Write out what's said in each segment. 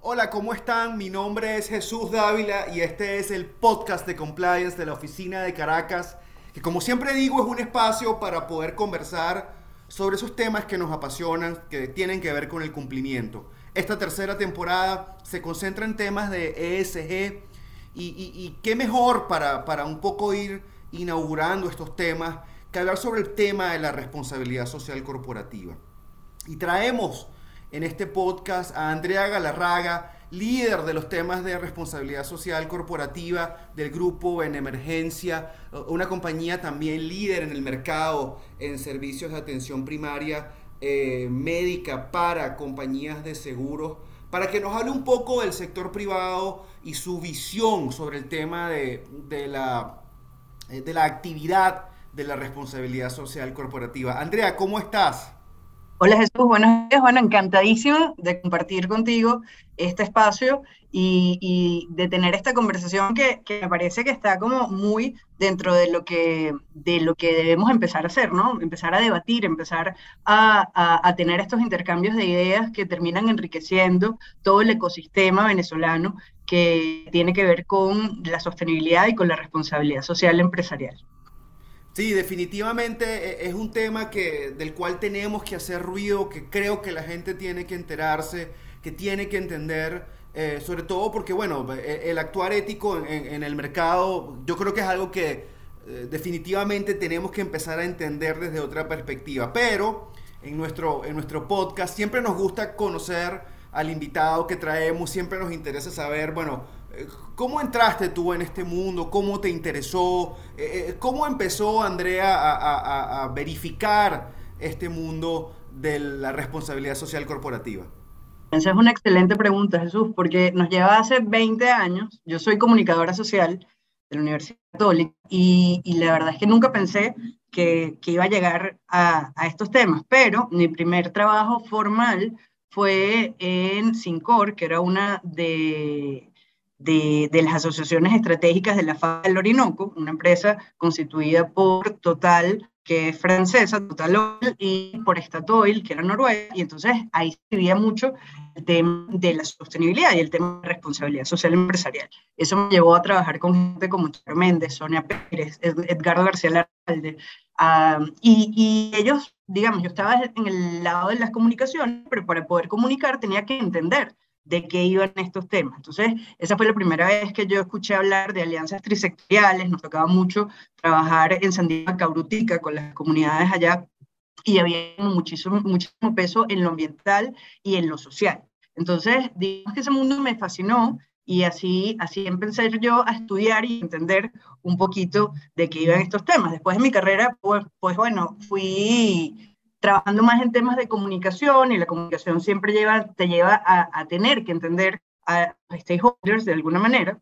Hola, ¿cómo están? Mi nombre es Jesús Dávila y este es el podcast de compliance de la oficina de Caracas, que como siempre digo es un espacio para poder conversar sobre esos temas que nos apasionan, que tienen que ver con el cumplimiento. Esta tercera temporada se concentra en temas de ESG y, qué mejor para, para un poco ir inaugurando estos temas que hablar sobre el tema de la responsabilidad social corporativa. Y traemos en este podcast a Andrea Galarraga, líder de los temas de responsabilidad social corporativa del grupo en emergencia, una compañía también líder en el mercado en servicios de atención primaria eh, médica para compañías de seguros, para que nos hable un poco del sector privado y su visión sobre el tema de la, eh, de la actividad de la responsabilidad social corporativa. Andrea, ¿cómo estás? Hola Jesús, buenos días. Bueno, encantadísimo de compartir contigo este espacio y, de tener esta conversación que, me parece que está como muy dentro de lo, que, de lo que debemos empezar a hacer, ¿no? Empezar a debatir, empezar a, a tener estos intercambios de ideas que terminan enriqueciendo todo el ecosistema venezolano que tiene que ver con la sostenibilidad y con la responsabilidad social empresarial. Sí, definitivamente eh, es un tema que, del cual tenemos que hacer ruido, que creo que la gente tiene que enterarse, que tiene que entender, eh, sobre todo porque, bueno, e, el actuar ético en, el mercado, yo creo que es algo que eh, definitivamente tenemos que empezar a entender desde otra perspectiva. Pero en nuestro, en nuestro podcast siempre nos gusta conocer al invitado que traemos, siempre nos interesa saber, bueno, ¿Cómo entraste tú en este mundo? ¿Cómo te interesó? Eh, eh, ¿Cómo empezó Andrea a, verificar este mundo de la responsabilidad social corporativa? Esa es una excelente pregunta, Jesús, porque nos lleva hace 20 años. Yo soy comunicadora social de la Universidad Católica y, la verdad es que nunca pensé que, iba a llegar a, a, estos temas, pero mi primer trabajo formal fue en Sincor, que era una de de, las asociaciones estratégicas de la FA del Orinoco, una empresa constituida por Total, que es francesa, Total Oil, y por Statoil, que era noruega, y entonces ahí se vivía mucho el tema de la sostenibilidad y el tema de responsabilidad social empresarial. Eso me llevó a trabajar con gente como Charo Méndez, Sonia Pérez, Edgardo García Larralde, ah, y, y ellos, digamos, yo estaba en el lado de las comunicaciones, pero para poder comunicar tenía que entender de qué iban estos temas. Entonces, esa fue la primera vez que yo escuché hablar de alianzas trisectoriales, nos tocaba mucho trabajar en Santiago Cabrutica con las comunidades allá y había muchísimo, muchísimo peso en lo ambiental y en lo social. Entonces, digamos que ese mundo me fascinó y así, así empecé yo a estudiar y entender un poquito de qué iban estos temas. Después de mi carrera, pues, pues bueno, fui trabajando más en temas de comunicación y la comunicación siempre te lleva a, tener que entender a stakeholders de alguna manera.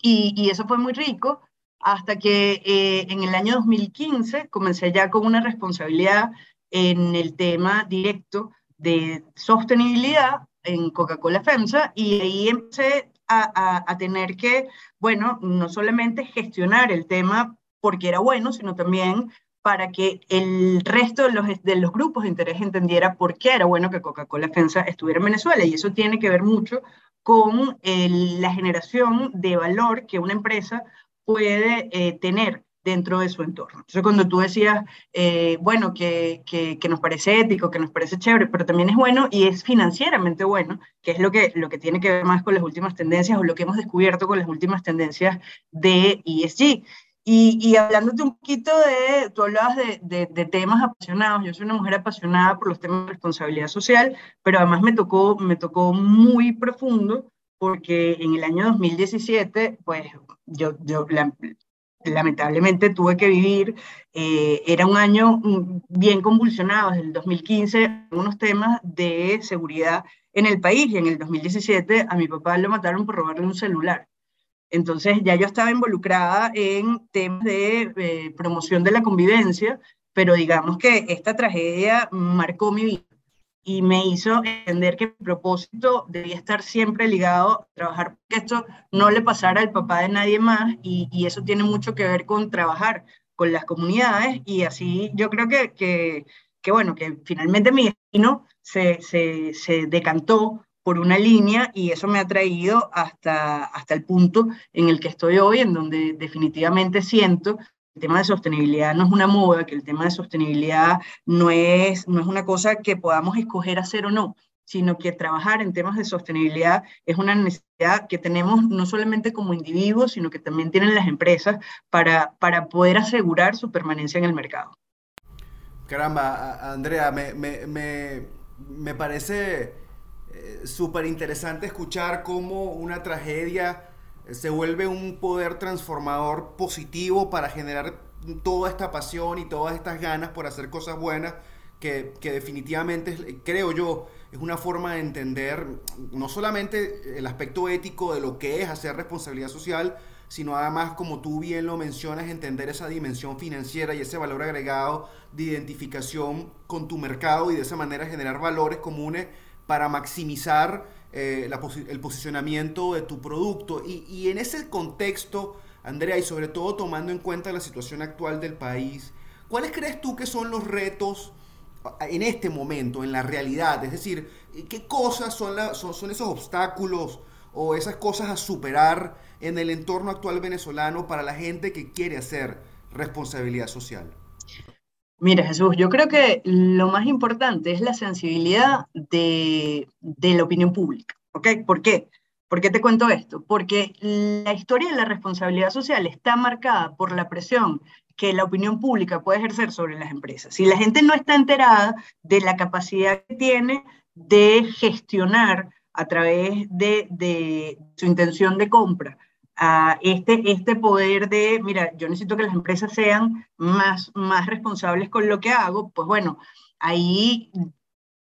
Y, eso fue muy rico hasta que eh, en el año 2015 comencé ya con una responsabilidad en el tema directo de sostenibilidad en Coca-Cola FEMSA y ahí empecé a, tener que, bueno, no solamente gestionar el tema porque era bueno, sino también para que el resto de los, de los grupos de interés entendiera por qué era bueno que Coca-Cola FEMSA estuviera en Venezuela. Y eso tiene que ver mucho con la generación de valor que una empresa puede eh, tener dentro de su entorno. Entonces, cuando tú decías, eh, bueno, que, que, que, nos parece ético, que nos parece chévere, pero también es bueno y es financieramente bueno, que es lo que, lo que tiene que ver más con las últimas tendencias o lo que hemos descubierto con las últimas tendencias de ESG. Y, y, hablándote un poquito de, tú hablabas de, temas apasionados, yo soy una mujer apasionada por los temas de responsabilidad social, pero además me tocó, me tocó muy profundo porque en el año 2017, pues yo, yo lamentablemente tuve que vivir, eh, era un año mm, bien convulsionado, desde el 2015, unos temas de seguridad en el país. Y en el 2017 a mi papá lo mataron por robarle un celular. Entonces ya yo estaba involucrada en temas de eh, promoción de la convivencia, pero digamos que esta tragedia marcó mi vida y me hizo entender que mi propósito debía estar siempre ligado a trabajar que esto no le pasara al papá de nadie más y, eso tiene mucho que ver con trabajar con las comunidades y así yo creo que, que, bueno, que finalmente mi destino se, se, decantó por una línea y eso me ha traído hasta, hasta el punto en el que estoy hoy, en donde definitivamente siento el tema de sostenibilidad no es una moda, que el tema de sostenibilidad no es, no es una cosa que podamos escoger hacer o no, sino que trabajar en temas de sostenibilidad es una necesidad que tenemos no solamente como individuos, sino que también tienen las empresas para, para poder asegurar su permanencia en el mercado. Caramba, Andrea, me, me, me, me parece eh, súper interesante escuchar cómo una tragedia se vuelve un poder transformador positivo para generar toda esta pasión y todas estas ganas por hacer cosas buenas que, que definitivamente, creo yo, es una forma de entender no solamente el aspecto ético de lo que es hacer responsabilidad social, sino además, como tú bien lo mencionas, entender esa dimensión financiera y ese valor agregado de identificación con tu mercado y de esa manera generar valores comunes para maximizar eh, el posicionamiento de tu producto. Y, en ese contexto, Andrea, y sobre todo tomando en cuenta la situación actual del país, ¿cuáles crees tú que son los retos en este momento, en la realidad? Es decir, ¿qué cosas son, son esos obstáculos o esas cosas a superar en el entorno actual venezolano para la gente que quiere hacer responsabilidad social? Mira, Jesús, yo creo que lo más importante es la sensibilidad de, la opinión pública. ¿ok? ¿Por qué? ¿Por qué te cuento esto? Porque la historia de la responsabilidad social está marcada por la presión que la opinión pública puede ejercer sobre las empresas. Si la gente no está enterada de la capacidad que tiene de gestionar a través de su intención de compra a este, este poder de, mira, yo necesito que las empresas sean más, más responsables con lo que hago, pues bueno, ahí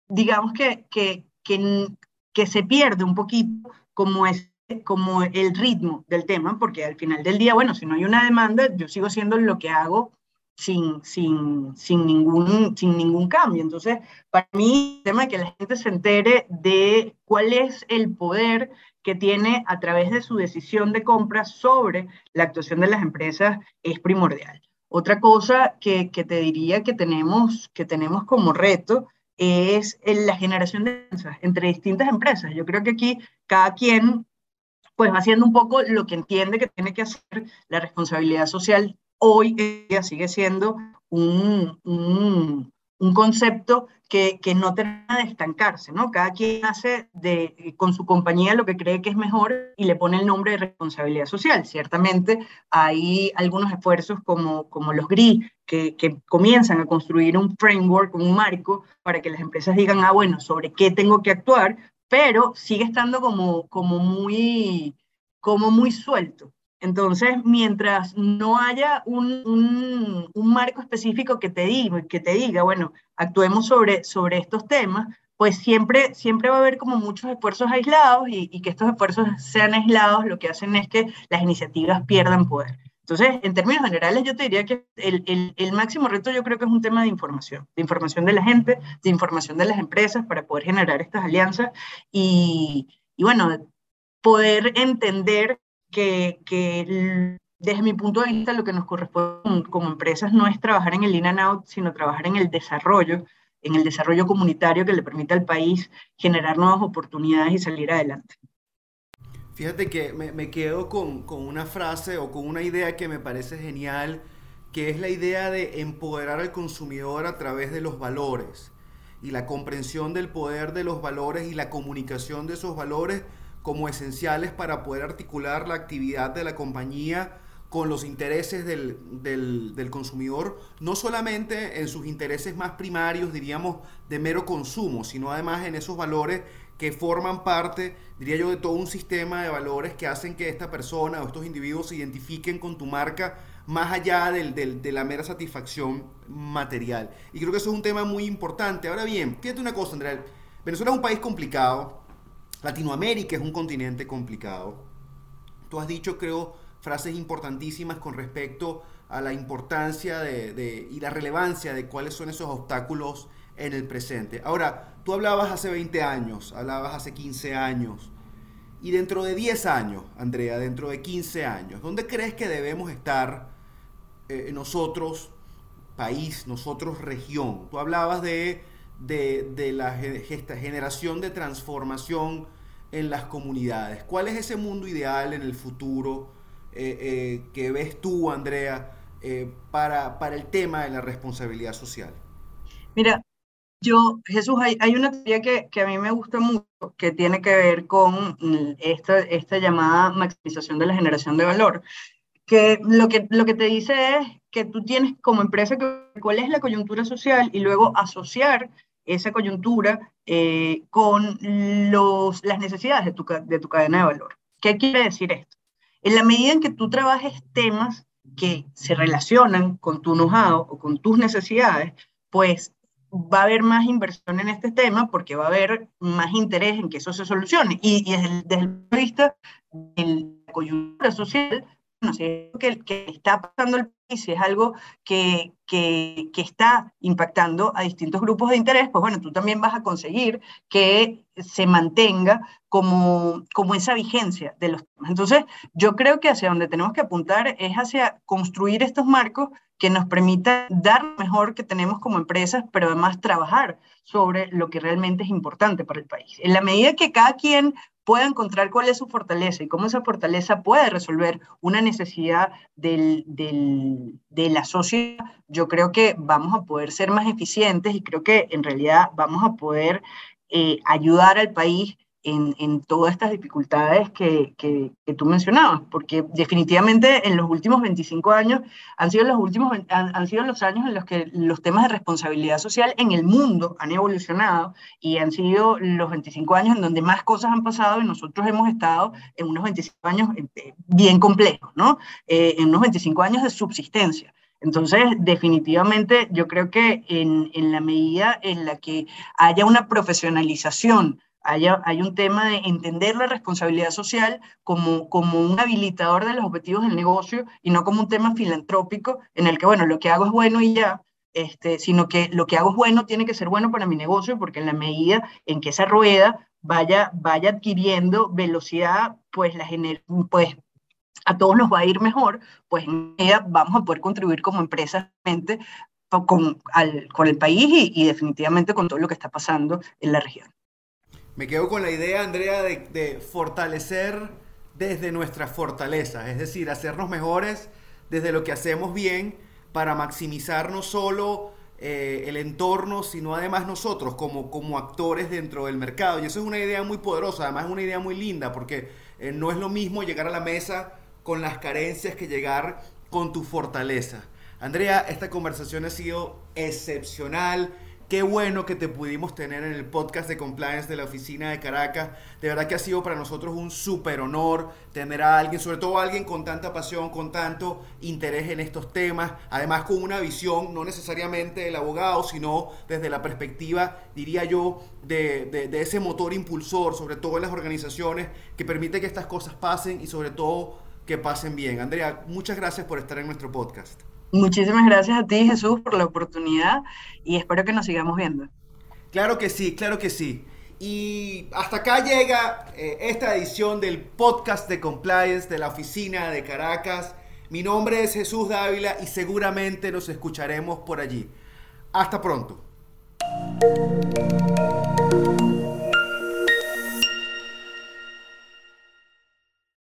digamos que, que, que, que se pierde un poquito como es como el ritmo del tema, porque al final del día, bueno, si no hay una demanda, yo sigo haciendo lo que hago sin, sin, sin, ningún, sin ningún cambio. Entonces, para mí, el tema de que la gente se entere de cuál es el poder que tiene a través de su decisión de compra sobre la actuación de las empresas es primordial. Otra cosa que, que te diría que tenemos, que tenemos como reto es la generación de alianzas entre distintas empresas. Yo creo que aquí cada quien pues va haciendo un poco lo que entiende que tiene que hacer la responsabilidad social. Hoy sigue siendo un, un, un concepto que, que, no termina de estancarse, ¿no? Cada quien hace de, con su compañía lo que cree que es mejor y le pone el nombre de responsabilidad social. Ciertamente hay algunos esfuerzos como, como los GRI que, que comienzan a construir un framework, un marco para que las empresas digan, ah, bueno, sobre qué tengo que actuar, pero sigue estando como, como, muy, como muy suelto. Entonces, mientras no haya un, un, marco específico que te, diga, que te diga, bueno, actuemos sobre, sobre estos temas, pues siempre, siempre va a haber como muchos esfuerzos aislados y, que estos esfuerzos sean aislados lo que hacen es que las iniciativas pierdan poder. Entonces, en términos generales, yo te diría que el, el, el, máximo reto yo creo que es un tema de información, de información de la gente, de información de las empresas para poder generar estas alianzas y, y bueno, poder entender que, que, desde mi punto de vista lo que nos corresponde como empresas no es trabajar en el in and out, sino trabajar en el desarrollo, en el desarrollo comunitario que le permita al país generar nuevas oportunidades y salir adelante. Fíjate que me, me quedo con, con, una frase o con una idea que me parece genial, que es la idea de empoderar al consumidor a través de los valores y la comprensión del poder de los valores y la comunicación de esos valores como esenciales para poder articular la actividad de la compañía con los intereses del, del, consumidor, no solamente en sus intereses más primarios, diríamos, de mero consumo, sino además en esos valores que forman parte, diría yo, de todo un sistema de valores que hacen que esta persona o estos individuos se identifiquen con tu marca más allá del, de la mera satisfacción material. Y creo que eso es un tema muy importante. Ahora bien, fíjate una cosa, Andrea, Venezuela es un país complicado, Latinoamérica es un continente complicado. Tú has dicho, creo, frases importantísimas con respecto a la importancia de, y la relevancia de cuáles son esos obstáculos en el presente. Ahora, tú hablabas hace 20 años, hablabas hace 15 años, y dentro de 10 años, Andrea, dentro de 15 años, ¿dónde crees que debemos estar eh, nosotros, país, nosotros, región? Tú hablabas de, de, la generación de transformación en las comunidades. ¿Cuál es ese mundo ideal en el futuro eh, que ves tú, Andrea, para, para el tema de la responsabilidad social? Mira, yo, Jesús, hay, hay una teoría que, que, a mí me gusta mucho, que tiene que ver con esta, esta llamada maximización de la generación de valor, que lo, que lo que te dice es que tú tienes como empresa cuál es la coyuntura social y luego asociar esa coyuntura eh, con los, las necesidades de tu, de tu cadena de valor. ¿Qué quiere decir esto? En la medida en que tú trabajes temas que se relacionan con tu know-how o con tus necesidades, pues va a haber más inversión en este tema porque va a haber más interés en que eso se solucione. Y, desde, el, desde, el, punto de vista de la coyuntura social, no sé, que, está pasando el país, es algo que, que, está impactando a distintos grupos de interés, pues bueno, tú también vas a conseguir que se mantenga como, como esa vigencia de los temas. Entonces, yo creo que hacia donde tenemos que apuntar es hacia construir estos marcos que nos permita dar lo mejor que tenemos como empresas, pero además trabajar sobre lo que realmente es importante para el país. En la medida que cada quien pueda encontrar cuál es su fortaleza y cómo esa fortaleza puede resolver una necesidad del, de la sociedad, yo creo que vamos a poder ser más eficientes y creo que en realidad vamos a poder eh, ayudar al país en, en, todas estas dificultades que, que, tú mencionabas, porque definitivamente en los últimos 25 años han sido los últimos han, han, sido los años en los que los temas de responsabilidad social en el mundo han evolucionado y han sido los 25 años en donde más cosas han pasado y nosotros hemos estado en unos 25 años eh, bien complejos, ¿no? Eh, en unos 25 años de subsistencia. Entonces, definitivamente, yo creo que en, en la medida en la que haya una profesionalización hay un tema de entender la responsabilidad social como, como un habilitador de los objetivos del negocio y no como un tema filantrópico en el que, bueno, lo que hago es bueno y ya, este, sino que lo que hago es bueno tiene que ser bueno para mi negocio porque en la medida en que esa rueda vaya, vaya adquiriendo velocidad, pues, la pues a todos nos va a ir mejor, pues en ella vamos a poder contribuir como empresa con, al, con el país y, y definitivamente con todo lo que está pasando en la región. Me quedo con la idea, Andrea, de, fortalecer desde nuestras fortalezas, es decir, hacernos mejores desde lo que hacemos bien para maximizar no solo eh, el entorno, sino además nosotros como, como actores dentro del mercado. Y eso es una idea muy poderosa, además es una idea muy linda, porque eh, no es lo mismo llegar a la mesa con las carencias que llegar con tu fortaleza. Andrea, esta conversación ha sido excepcional. Qué bueno que te pudimos tener en el podcast de compliance de la oficina de Caracas. De verdad que ha sido para nosotros un súper honor tener a alguien, sobre todo a alguien con tanta pasión, con tanto interés en estos temas, además con una visión no necesariamente del abogado, sino desde la perspectiva, diría yo, de, de ese motor impulsor, sobre todo en las organizaciones, que permite que estas cosas pasen y sobre todo que pasen bien. Andrea, muchas gracias por estar en nuestro podcast. Muchísimas gracias a ti, Jesús, por la oportunidad y espero que nos sigamos viendo. Claro que sí, claro que sí. Y hasta acá llega eh, esta edición del podcast de compliance de la oficina de Caracas. Mi nombre es Jesús Dávila y seguramente nos escucharemos por allí. Hasta pronto.